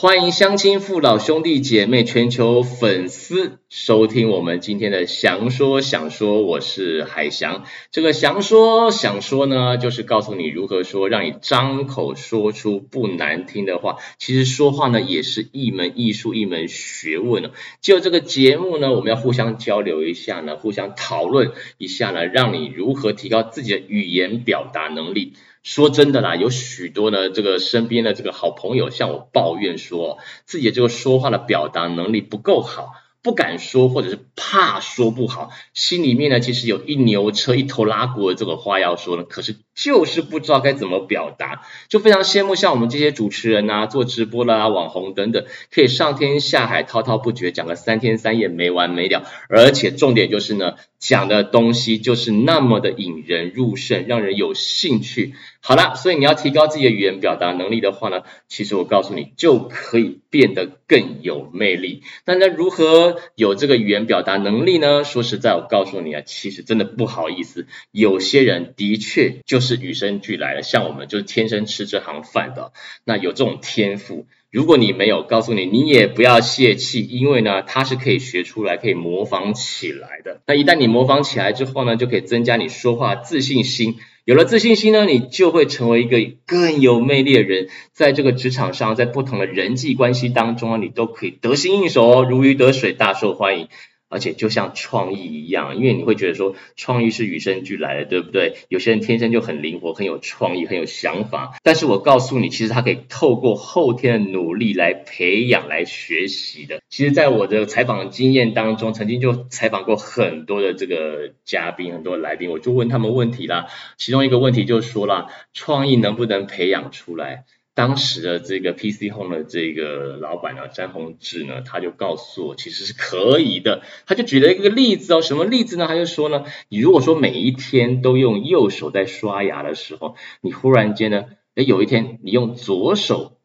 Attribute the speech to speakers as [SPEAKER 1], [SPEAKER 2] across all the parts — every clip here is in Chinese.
[SPEAKER 1] 欢迎乡亲父老兄弟姐妹全球粉丝收听我们今天的祥说想说，我是海翔。这个祥说想说呢，就是告诉你如何说，让你张口说出不难听的话。其实说话呢，也是一门艺术，一门学问。就这个节目呢，我们要互相交流一下呢，互相讨论一下呢，让你如何提高自己的语言表达能力。说真的啦，有许多呢这个身边的这个好朋友向我抱怨说，自己这个说话的表达能力不够好。不敢说，或者是怕说不好，心里面呢，其实有一牛车一头拉过的这个话要说呢，可是就是不知道该怎么表达，就非常羡慕像我们这些主持人啊，做直播啦、网红等等，可以上天下海滔滔不绝讲个三天三夜没完没了，而且重点就是呢，讲的东西就是那么的引人入胜，让人有兴趣。好了，所以你要提高自己的语言表达能力的话呢，其实我告诉你，就可以变得更有魅力。那那如何有这个语言表达能力呢？说实在，我告诉你啊，其实真的不好意思，有些人的确就是与生俱来的，像我们就是天生吃这行饭的，那有这种天赋。如果你没有，告诉你，你也不要泄气，因为呢，它是可以学出来，可以模仿起来的。那一旦你模仿起来之后呢，就可以增加你说话自信心。有了自信心呢，你就会成为一个更有魅力的人，在这个职场上，在不同的人际关系当中啊，你都可以得心应手哦，如鱼得水，大受欢迎。而且就像创意一样，因为你会觉得说创意是与生俱来的，对不对？有些人天生就很灵活，很有创意，很有想法。但是我告诉你，其实他可以透过后天的努力来培养、来学习的。其实，在我的采访经验当中，曾经就采访过很多的这个嘉宾、很多来宾，我就问他们问题啦。其中一个问题就是说啦，创意能不能培养出来？当时的这个 PC Home 的这个老板呢，詹宏志呢，他就告诉我，其实是可以的。他就举了一个例子哦，什么例子呢？他就说呢，你如果说每一天都用右手在刷牙的时候，你忽然间呢，诶，有一天你用左手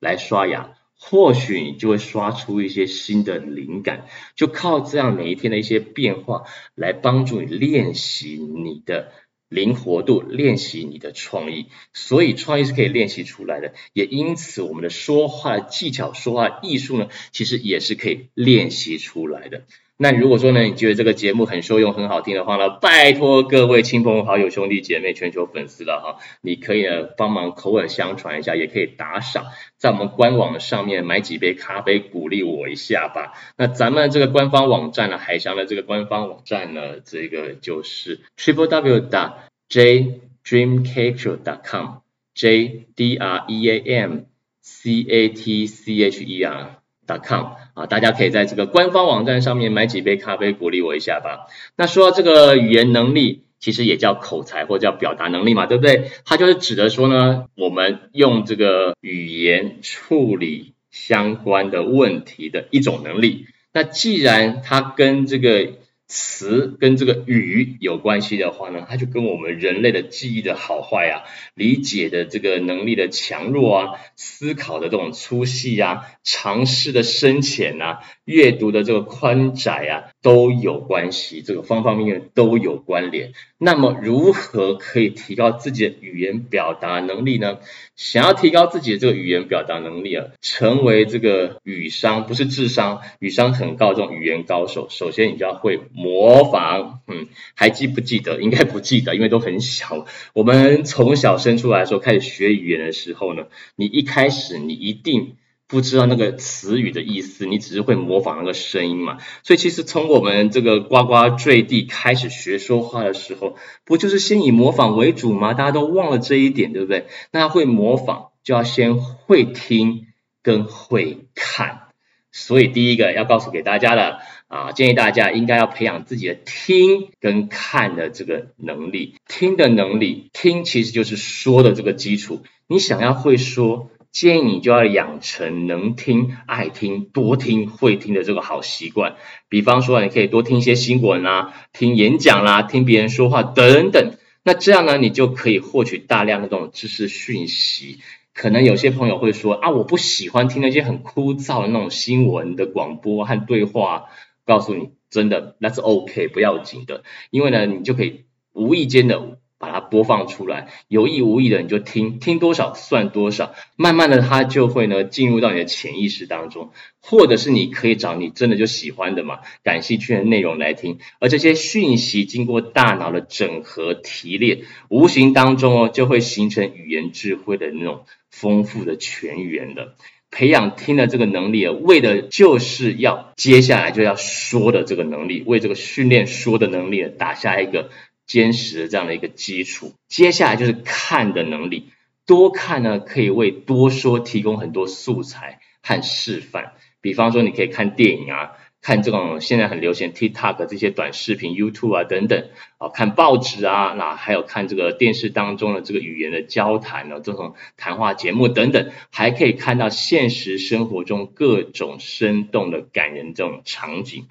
[SPEAKER 1] 来刷牙，或许你就会刷出一些新的灵感。就靠这样每一天的一些变化，来帮助你练习你的。灵活度，练习你的创意，所以创意是可以练习出来的。也因此，我们的说话技巧、说话艺术呢，其实也是可以练习出来的。那如果说呢，你觉得这个节目很受用、很好听的话呢，拜托各位亲朋好友、兄弟姐妹、全球粉丝了哈，你可以呢帮忙口耳相传一下，也可以打赏，在我们官网上面买几杯咖啡鼓励我一下吧。那咱们这个官方网站呢，海翔的这个官方网站呢，这个就是 triple w dot j dreamcatcher dot com j d r e a m c a t c h e r com 啊，大家可以在这个官方网站上面买几杯咖啡鼓励我一下吧。那说到这个语言能力，其实也叫口才或叫表达能力嘛，对不对？它就是指的说呢，我们用这个语言处理相关的问题的一种能力。那既然它跟这个词跟这个语有关系的话呢，它就跟我们人类的记忆的好坏啊，理解的这个能力的强弱啊，思考的这种粗细啊，尝试的深浅啊，阅读的这个宽窄啊，都有关系，这个方方面面都有关联。那么，如何可以提高自己的语言表达能力呢？想要提高自己的这个语言表达能力啊，成为这个语商，不是智商，语商很高这种语言高手，首先你就要会。模仿，嗯，还记不记得？应该不记得，因为都很小。我们从小生出来的时候开始学语言的时候呢，你一开始你一定不知道那个词语的意思，你只是会模仿那个声音嘛。所以其实从我们这个呱呱坠地开始学说话的时候，不就是先以模仿为主吗？大家都忘了这一点，对不对？那会模仿就要先会听跟会看。所以第一个要告诉给大家的。啊，建议大家应该要培养自己的听跟看的这个能力。听的能力，听其实就是说的这个基础。你想要会说，建议你就要养成能听、爱听、多听、会听的这个好习惯。比方说，你可以多听一些新闻啦，听演讲啦，听别人说话等等。那这样呢，你就可以获取大量的这种知识讯息。可能有些朋友会说啊，我不喜欢听那些很枯燥的那种新闻的广播和对话。告诉你，真的那是 OK，不要紧的，因为呢，你就可以无意间的把它播放出来，有意无意的你就听，听多少算多少，慢慢的它就会呢进入到你的潜意识当中，或者是你可以找你真的就喜欢的嘛，感兴趣的内容来听，而这些讯息经过大脑的整合提炼，无形当中哦就会形成语言智慧的那种丰富的全语言的。培养听的这个能力，为的就是要接下来就要说的这个能力，为这个训练说的能力打下一个坚实的这样的一个基础。接下来就是看的能力，多看呢可以为多说提供很多素材和示范。比方说，你可以看电影啊。看这种现在很流行 TikTok 这些短视频，YouTube 啊等等，啊看报纸啊，那还有看这个电视当中的这个语言的交谈呢，这种谈话节目等等，还可以看到现实生活中各种生动的感人这种场景。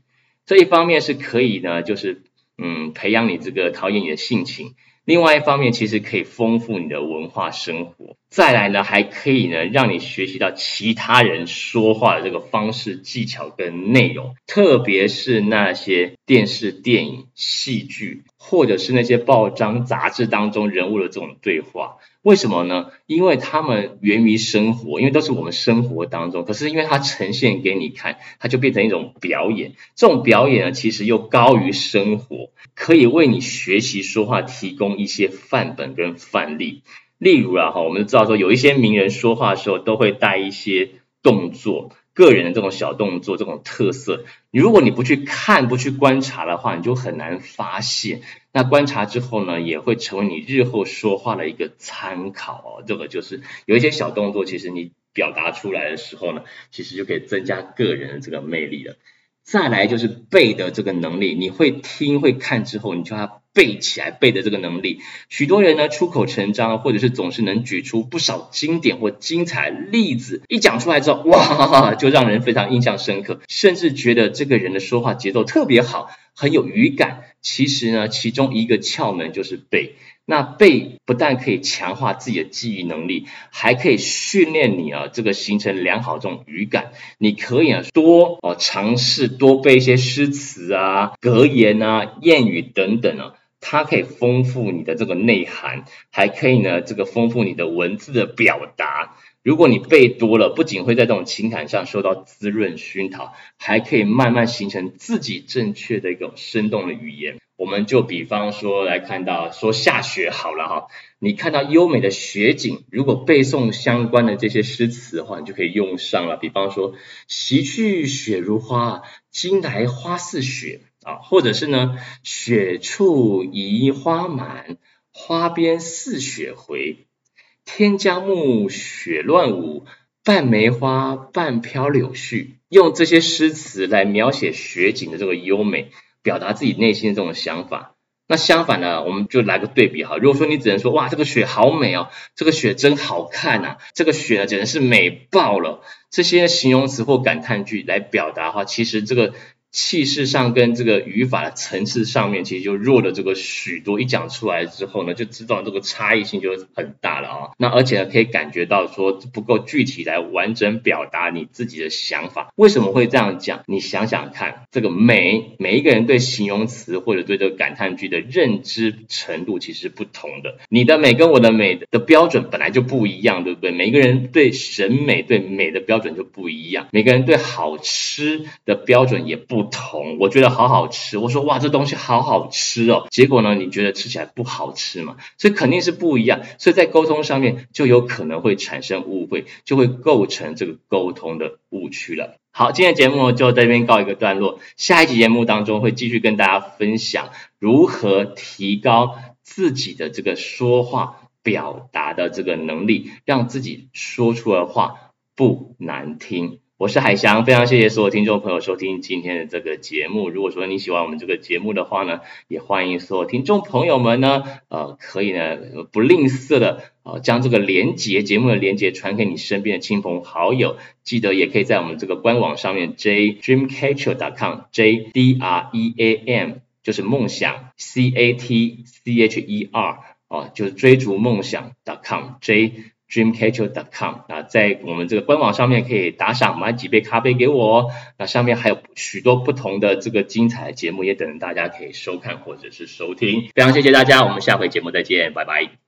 [SPEAKER 1] 这一方面是可以呢，就是嗯培养你这个陶冶你的性情。另外一方面，其实可以丰富你的文化生活。再来呢，还可以呢，让你学习到其他人说话的这个方式、技巧跟内容，特别是那些电视、电影、戏剧，或者是那些报章、杂志当中人物的这种对话。为什么呢？因为他们源于生活，因为都是我们生活当中。可是因为它呈现给你看，它就变成一种表演。这种表演呢，其实又高于生活，可以为你学习说话提供一些范本跟范例。例如啊，哈，我们知道说有一些名人说话的时候都会带一些动作。个人的这种小动作，这种特色，如果你不去看、不去观察的话，你就很难发现。那观察之后呢，也会成为你日后说话的一个参考哦。这个就是有一些小动作，其实你表达出来的时候呢，其实就可以增加个人的这个魅力了。再来就是背的这个能力，你会听、会看之后，你就要。背起来背的这个能力，许多人呢出口成章，或者是总是能举出不少经典或精彩例子，一讲出来之后，哇，就让人非常印象深刻，甚至觉得这个人的说话节奏特别好，很有语感。其实呢，其中一个窍门就是背。那背不但可以强化自己的记忆能力，还可以训练你啊，这个形成良好这种语感。你可以啊多哦尝试多背一些诗词啊、格言啊、谚语等等啊。它可以丰富你的这个内涵，还可以呢，这个丰富你的文字的表达。如果你背多了，不仅会在这种情感上受到滋润熏陶，还可以慢慢形成自己正确的一种生动的语言。我们就比方说来看到说下雪好了哈，你看到优美的雪景，如果背诵相关的这些诗词的话，你就可以用上了。比方说，昔去雪如花，今来花似雪。啊，或者是呢，雪处移花满，花边似雪回。天将暮，雪乱舞，半梅花，半飘柳絮。用这些诗词来描写雪景的这个优美，表达自己内心的这种想法。那相反呢，我们就来个对比哈。如果说你只能说哇，这个雪好美哦，这个雪真好看呐，这个雪呢简直是美爆了。这些形容词或感叹句来表达的话，其实这个。气势上跟这个语法的层次上面，其实就弱了这个许多。一讲出来之后呢，就知道这个差异性就很大了啊。那而且呢，可以感觉到说不够具体来完整表达你自己的想法。为什么会这样讲？你想想看，这个美，每一个人对形容词或者对这个感叹句的认知程度其实不同的。你的美跟我的美的标准本来就不一样，对不对？每个人对审美对美的标准就不一样，每个人对好吃的标准也不。不同，我觉得好好吃。我说哇，这东西好好吃哦。结果呢，你觉得吃起来不好吃嘛？所以肯定是不一样。所以在沟通上面就有可能会产生误会，就会构成这个沟通的误区了。好，今天节目就在这边告一个段落。下一集节目当中会继续跟大家分享如何提高自己的这个说话表达的这个能力，让自己说出来的话不难听。我是海翔，非常谢谢所有听众朋友收听今天的这个节目。如果说你喜欢我们这个节目的话呢，也欢迎所有听众朋友们呢，呃，可以呢不吝啬的呃将这个连接节目的连接传给你身边的亲朋好友。记得也可以在我们这个官网上面 jdreamcatcher.com j d r e a m 就是梦想 c a t c h e r 啊，就是追逐梦想 dot .com j dreamcatcher.com 啊，在我们这个官网上面可以打赏买几杯咖啡给我。那上面还有许多不同的这个精彩的节目，也等着大家可以收看或者是收听。非常谢谢大家，我们下回节目再见，拜拜。